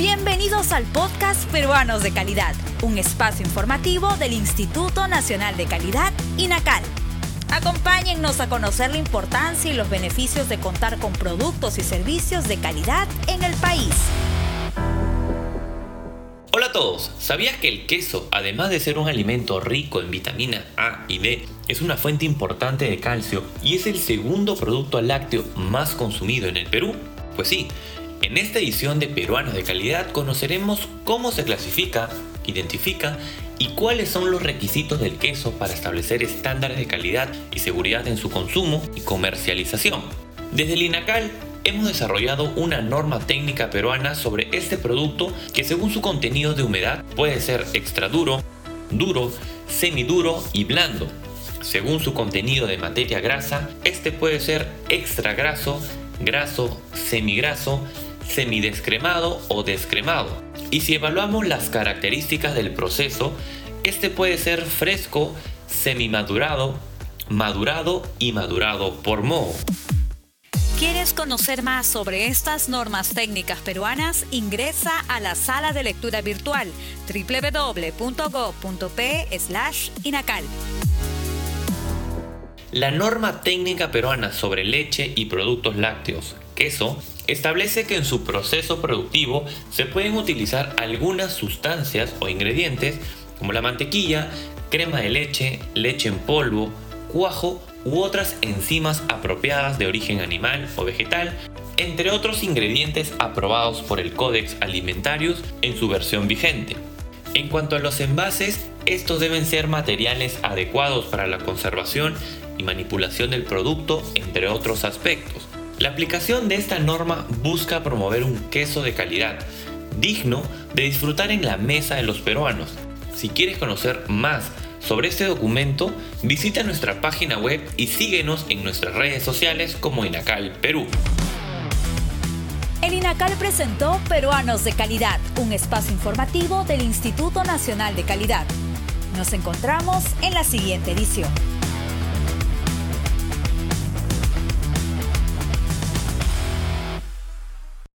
Bienvenidos al podcast Peruanos de Calidad, un espacio informativo del Instituto Nacional de Calidad, INACAL. Acompáñennos a conocer la importancia y los beneficios de contar con productos y servicios de calidad en el país. Hola a todos, ¿sabías que el queso, además de ser un alimento rico en vitamina A y D, es una fuente importante de calcio y es el segundo producto lácteo más consumido en el Perú? Pues sí, en esta edición de Peruanos de Calidad conoceremos cómo se clasifica, identifica y cuáles son los requisitos del queso para establecer estándares de calidad y seguridad en su consumo y comercialización. Desde el INACAL hemos desarrollado una norma técnica peruana sobre este producto que según su contenido de humedad puede ser extra duro, duro, semiduro y blando. Según su contenido de materia grasa, este puede ser extra graso, graso, semigraso, semidescremado o descremado. Y si evaluamos las características del proceso, este puede ser fresco, semimadurado, madurado y madurado por moho. ¿Quieres conocer más sobre estas normas técnicas peruanas? Ingresa a la sala de lectura virtual www.go.p/inacal. La norma técnica peruana sobre leche y productos lácteos, queso, establece que en su proceso productivo se pueden utilizar algunas sustancias o ingredientes como la mantequilla, crema de leche, leche en polvo, cuajo u otras enzimas apropiadas de origen animal o vegetal, entre otros ingredientes aprobados por el Codex Alimentarius en su versión vigente. En cuanto a los envases, estos deben ser materiales adecuados para la conservación y manipulación del producto, entre otros aspectos. La aplicación de esta norma busca promover un queso de calidad, digno de disfrutar en la mesa de los peruanos. Si quieres conocer más sobre este documento, visita nuestra página web y síguenos en nuestras redes sociales como Inacal Perú. El INACAL presentó Peruanos de Calidad, un espacio informativo del Instituto Nacional de Calidad. Nos encontramos en la siguiente edición.